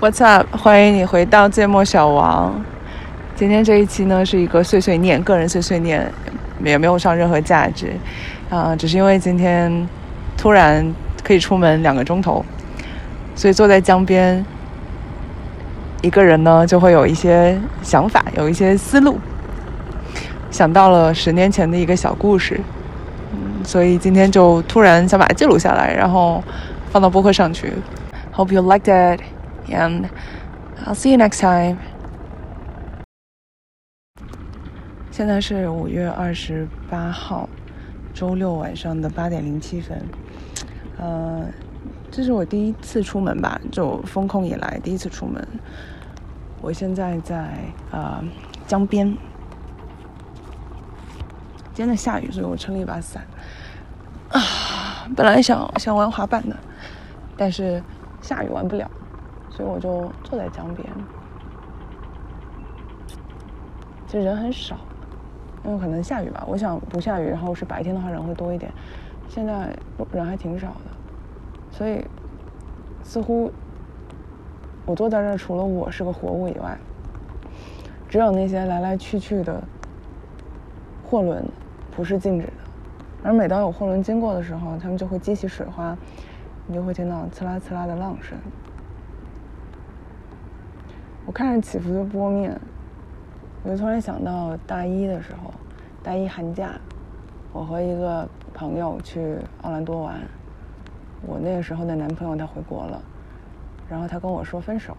What's up？欢迎你回到芥末小王。今天这一期呢是一个碎碎念，个人碎碎念，也没有上任何价值，啊、只是因为今天突然可以出门两个钟头，所以坐在江边，一个人呢就会有一些想法，有一些思路，想到了十年前的一个小故事，嗯，所以今天就突然想把它记录下来，然后放到播客上去。Hope you liked it, and I'll see you next time. 现在是五月二十八号，周六晚上的八点零七分。呃，这是我第一次出门吧，就封控以来第一次出门。我现在在呃江边，今天在下雨，所以我撑了一把伞。啊，本来想想玩滑板的，但是下雨玩不了，所以我就坐在江边。其实人很少，因为可能下雨吧。我想不下雨，然后是白天的话人会多一点。现在人还挺少的，所以似乎我坐在这儿，除了我是个活物以外，只有那些来来去去的货轮不是静止的。而每当有货轮经过的时候，他们就会激起水花，你就会听到刺啦刺啦的浪声。我看着起伏的波面，我就突然想到大一的时候，大一寒假，我和一个朋友去奥兰多玩。我那个时候的男朋友他回国了，然后他跟我说分手。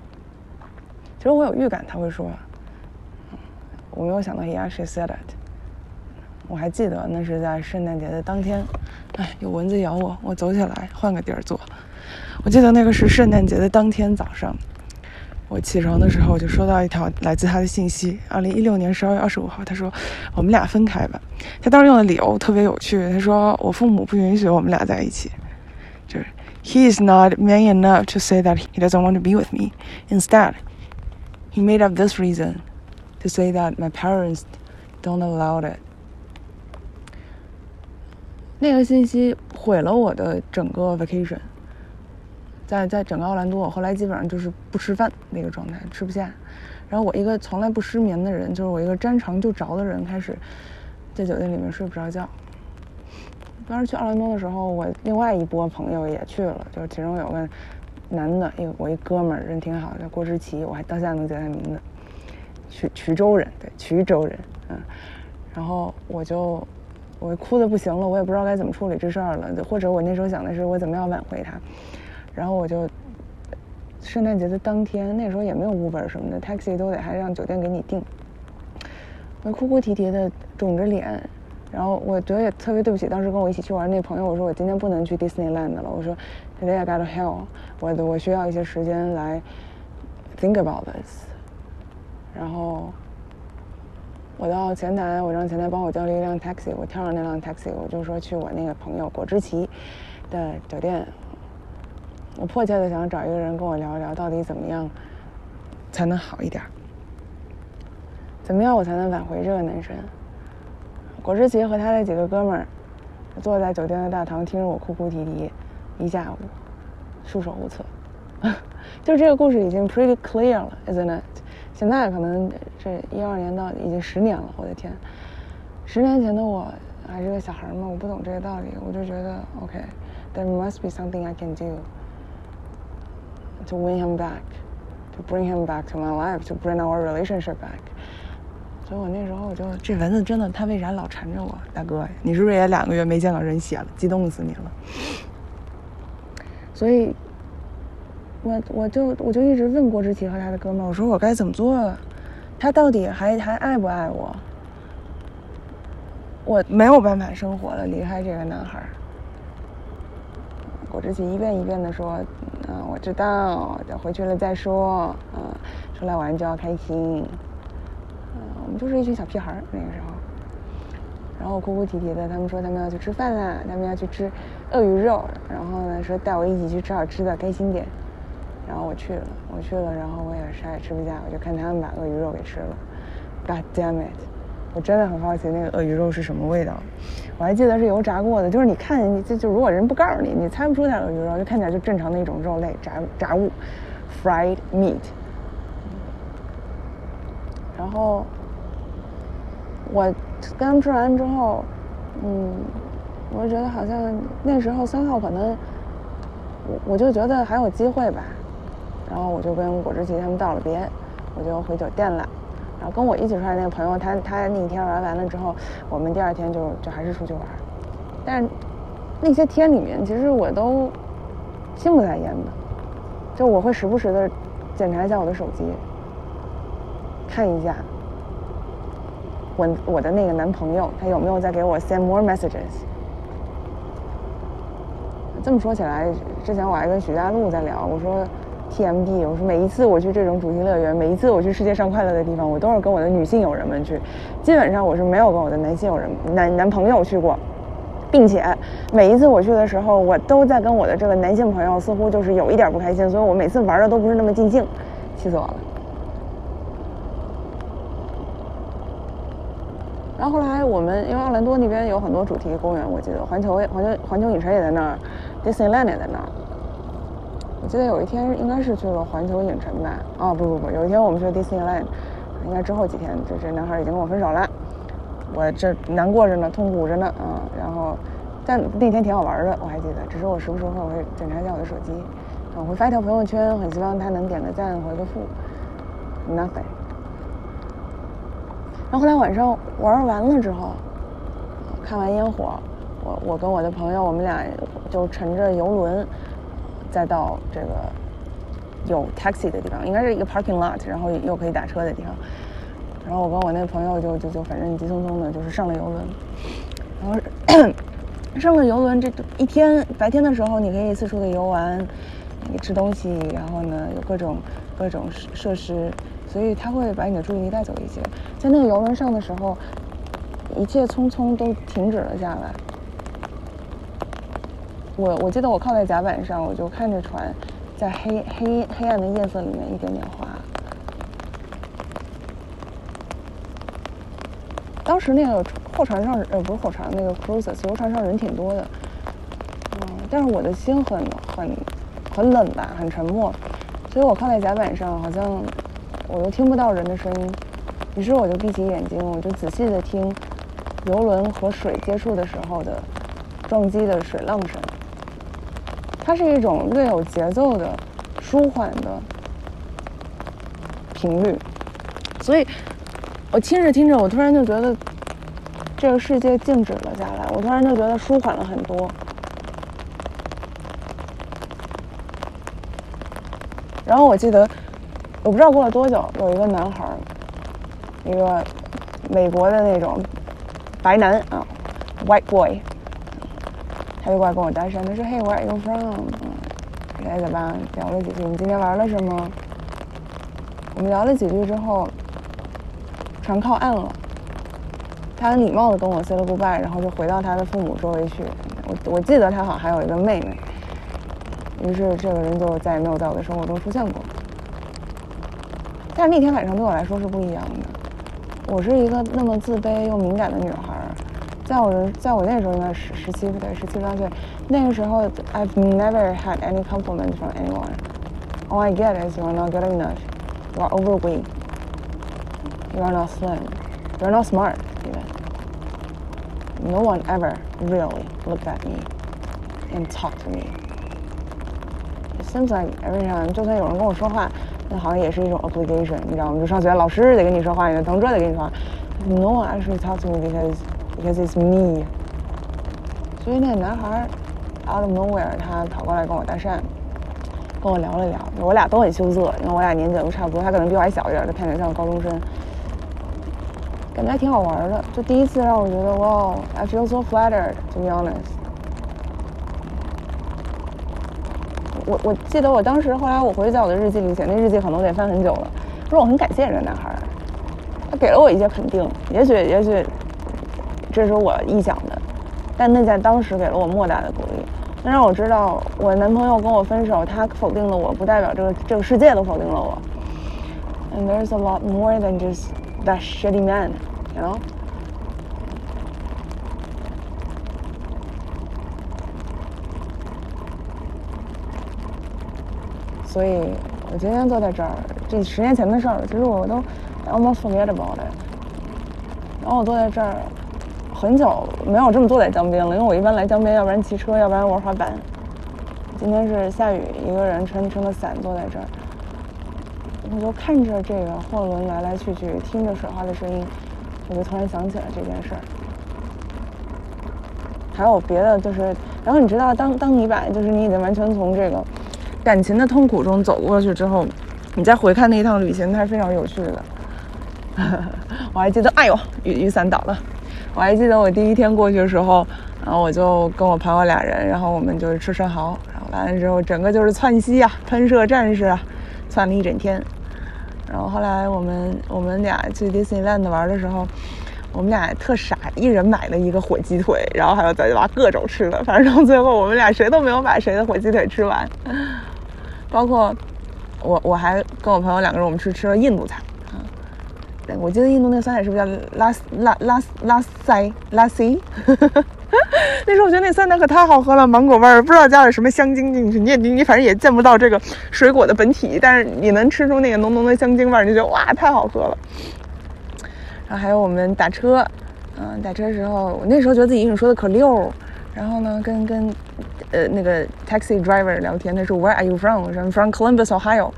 其实我有预感他会说，我没有想到 he actually said it。我还记得那是在圣诞节的当天，哎，有蚊子咬我，我走起来换个地儿坐。我记得那个是圣诞节的当天早上，我起床的时候就收到一条来自他的信息，二零一六年十二月二十五号，他说我们俩分开吧。他当时用的理由特别有趣，他说我父母不允许我们俩在一起，就是 he is not man enough to say that he doesn't want to be with me. Instead, he made up this reason to say that my parents don't allow it. 那个信息毁了我的整个 vacation，在在整个奥兰多，我后来基本上就是不吃饭那个状态，吃不下。然后我一个从来不失眠的人，就是我一个沾床就着的人，开始在酒店里面睡不着觉。当时去奥兰多的时候，我另外一波朋友也去了，就是其中有个男的，一我一哥们儿人挺好，叫郭志奇，我还到现在能记他名字，衢衢州人，对，衢州人，嗯，然后我就。我哭的不行了，我也不知道该怎么处理这事儿了。或者我那时候想的是我怎么样挽回他，然后我就圣诞节的当天，那时候也没有 Uber 什么的，taxi 都得还让酒店给你订。我哭哭啼啼的，肿着脸，然后我觉得也特别对不起当时跟我一起去玩那朋友，我说我今天不能去 Disneyland 了，我说 Today I got a hell，我我需要一些时间来 think about this，然后。我到前台，我让前台帮我叫了一辆 taxi，我跳上那辆 taxi，我就说去我那个朋友果汁奇的酒店。我迫切的想找一个人跟我聊一聊，到底怎么样才能好一点？怎么样我才能挽回这个男生？果之奇和他的几个哥们儿坐在酒店的大堂，听着我哭哭啼啼一下午，束手无策。就这个故事已经 pretty clear 了，isn't it？现在可能这一二年到已经十年了，我的天！十年前的我还是个小孩嘛，我不懂这个道理，我就觉得 OK，there must be something I can do to win him back, to bring him back to my life, to bring our relationship back。所以我那时候我就这蚊子真的，它为啥老缠着我？大哥，你是不是也两个月没见到人血了？激动死你了！所以。我我就我就一直问郭志奇和他的哥们儿，我说我该怎么做啊？他到底还还爱不爱我？我没有办法生活了，离开这个男孩。郭志奇一遍一遍的说：“，知道，等回去了再说。嗯，出来玩就要开心。嗯，我们就是一群小屁孩儿那个时候。然后哭哭啼啼的，他们说他们要去吃饭啦，他们要去吃鳄鱼肉，然后呢说带我一起去吃好吃的，开心点。”然后我去了，我去了，然后我也啥也吃不下，我就看他们把鳄鱼肉给吃了。God damn it！我真的很好奇那个鳄鱼肉是什么味道。我还记得是油炸过的，就是你看你就就如果人不告诉你，你猜不出它鳄鱼肉，就看起来就正常的一种肉类炸炸物。fried meat。然后我跟他们吃完之后，嗯，我就觉得好像那时候三号可能，我我就觉得还有机会吧。然后我就跟果汁奇他们道了别，我就回酒店了。然后跟我一起出来那个朋友，他他那一天玩完了之后，我们第二天就就还是出去玩。但那些天里面，其实我都心不在焉的，就我会时不时的检查一下我的手机，看一下我我的那个男朋友他有没有在给我 send more messages。这么说起来，之前我还跟许佳璐在聊，我说。TMD，我说每一次我去这种主题乐园，每一次我去世界上快乐的地方，我都是跟我的女性友人们去，基本上我是没有跟我的男性友人、男男朋友去过，并且每一次我去的时候，我都在跟我的这个男性朋友似乎就是有一点不开心，所以我每次玩的都不是那么尽兴，气死我了。然后后来我们因为奥兰多那边有很多主题公园，我记得环球环球环球影城也在那儿，Disneyland 也在那儿。我记得有一天应该是去了环球影城吧？哦不不不，有一天我们去了 Disneyland，应该之后几天，这这男孩已经跟我分手了，我这难过着呢，痛苦着呢啊。然后，但那天挺好玩的，我还记得。只是我时不时会我会检查一下我的手机，我会发一条朋友圈，很希望他能点个赞，回个复，nothing。然后后来晚上玩完了之后，看完烟火，我我跟我的朋友，我们俩就乘着游轮。再到这个有 taxi 的地方，应该是一个 parking lot，然后又可以打车的地方。然后我跟我那朋友就就就反正急匆匆的，就是上了游轮。然后 上了游轮，这一天白天的时候你可以四处的游玩，你吃东西，然后呢有各种各种设施，所以他会把你的注意力带走一些。在那个游轮上的时候，一切匆匆都停止了下来。我我记得我靠在甲板上，我就看着船在黑黑黑暗的夜色里面一点点滑。当时那个货船上呃不是货船，那个 cruises 游船上人挺多的，嗯，但是我的心很很很冷吧，很沉默，所以我靠在甲板上，好像我又听不到人的声音。于是我就闭起眼睛，我就仔细的听游轮和水接触的时候的撞击的水浪声。它是一种略有节奏的、舒缓的频率，所以，我听着听着，我突然就觉得这个世界静止了下来，我突然就觉得舒缓了很多。然后我记得，我不知道过了多久，有一个男孩，一个美国的那种白男啊，white boy。他就过来跟我搭讪，他说：“Hey, where are you from？” 嗯，来怎吧？聊了几句，你今天玩了什么？我们聊了几句之后，船靠岸了。他很礼貌的跟我 say 了 goodbye，然后就回到他的父母周围去。我我记得他好像还有一个妹妹。于是这个人就再也没有在我的生活中出现过。但是那天晚上对我来说是不一样的。我是一个那么自卑又敏感的女孩。在我人，在我那时候应该十十七岁，十七八岁，那个时候，I've never had any compliment from anyone. All I get is you are not good enough, you are overweight, you are not slim, you are not smart even. No one ever really looked at me and talked to me. It seems like every time，就算有人跟我说话，那好像也是一种 obligation，你知道吗？就上学老师得跟你说话，你的同桌得跟你说话。No one actually talked to me because Because it's me，所以那个男孩 out of nowhere，他跑过来跟我搭讪，跟我聊了聊。我俩都很羞涩，因为我俩年纪都差不多，他可能比我还小一点，他看起来像高中生，感觉还挺好玩的。就第一次让我觉得，哇，I feel so flattered，to be honest。我我记得我当时后来我回去在我的日记里写，那日记可能得翻很久了。说我很感谢这个男孩，他给了我一些肯定，也许也许。这是我臆想的，但那在当时给了我莫大的鼓励，那让我知道我男朋友跟我分手，他否定了我，不代表这个这个世界都否定了我。And there's a lot more than just that shitty man, you know. 所以我今天坐在这儿，这十年前的事儿，其实我都 almost forget about it。然后我坐在这儿，很久没有这么坐在江边了，因为我一般来江边，要不然骑车，要不然玩滑板。今天是下雨，一个人撑撑着伞坐在这儿，我就看着这个货轮来来去去，听着水花的声音，我就突然想起了这件事儿。还有别的，就是，然后你知道，当当你把就是你已经完全从这个感情的痛苦中走过去之后，你再回看那一趟旅行，它是非常有趣的。我还记得，哎呦，雨雨伞倒了。我还记得我第一天过去的时候，然后我就跟我朋友俩人，然后我们就是吃生蚝，然后完了之后，整个就是窜稀啊，喷射战士啊，窜了一整天。然后后来我们我们俩去 Disneyland 玩的时候。我们俩特傻，一人买了一个火鸡腿，然后还有在把各种吃的，反正最后我们俩谁都没有把谁的火鸡腿吃完。包括我，我还跟我朋友两个人，我们去吃了印度菜。我记得印度那个酸奶是不是叫拉拉拉拉塞拉西？那时候我觉得那酸奶可太好喝了，芒果味儿，不知道加了什么香精进去。你也你你反正也见不到这个水果的本体，但是你能吃出那个浓浓的香精味儿，你就觉得哇，太好喝了。然后还有我们打车，嗯，打车的时候，我那时候觉得自己英语说的可溜。然后呢，跟跟呃那个 taxi driver 聊天，他说 Where are you from？我说 from Columbus, Ohio。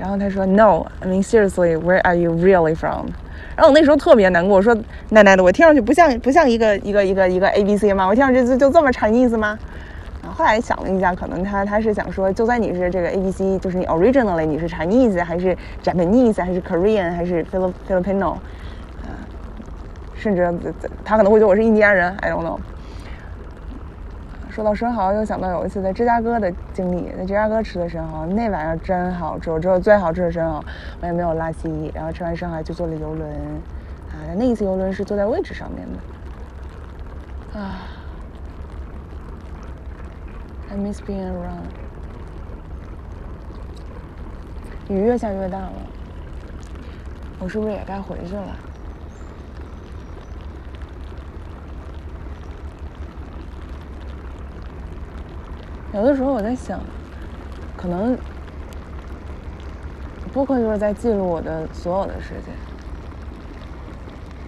然后他说 No, I mean seriously, Where are you really from？然后我那时候特别难过，我说奶奶的，我听上去不像不像一个一个一个一个 A B C 吗？我听上去就就这么 Chinese 吗？然后后来想了一下，可能他他是想说，就算你是这个 A B C，就是你 originally 你是 Chinese 还是 Japanese 还是 Korean 还是 Filipino。甚至他可能会觉得我是印第安人，I don't know。说到生蚝，又想到有一次在芝加哥的经历，在芝加哥吃的生蚝，那玩意儿真好吃，我知道最好吃的生蚝，我也没有拉稀。然后吃完生蚝就坐了游轮，啊，那一次游轮是坐在位置上面的，啊，I miss being around。雨越下越大了，我是不是也该回去了？有的时候我在想，可能播客就是在记录我的所有的事情。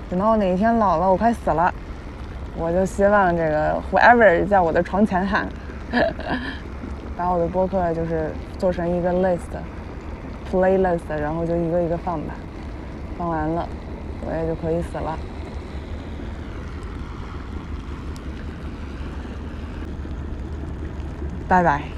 等到我哪一天老了，我快死了，我就希望这个 whoever 在我的床前喊，把我的播客就是做成一个 list，playlist，然后就一个一个放吧。放完了，我也就可以死了。拜拜。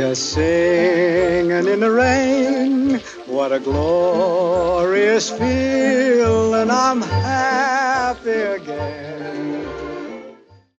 Just singing in the rain. What a glorious feeling, I'm happy again.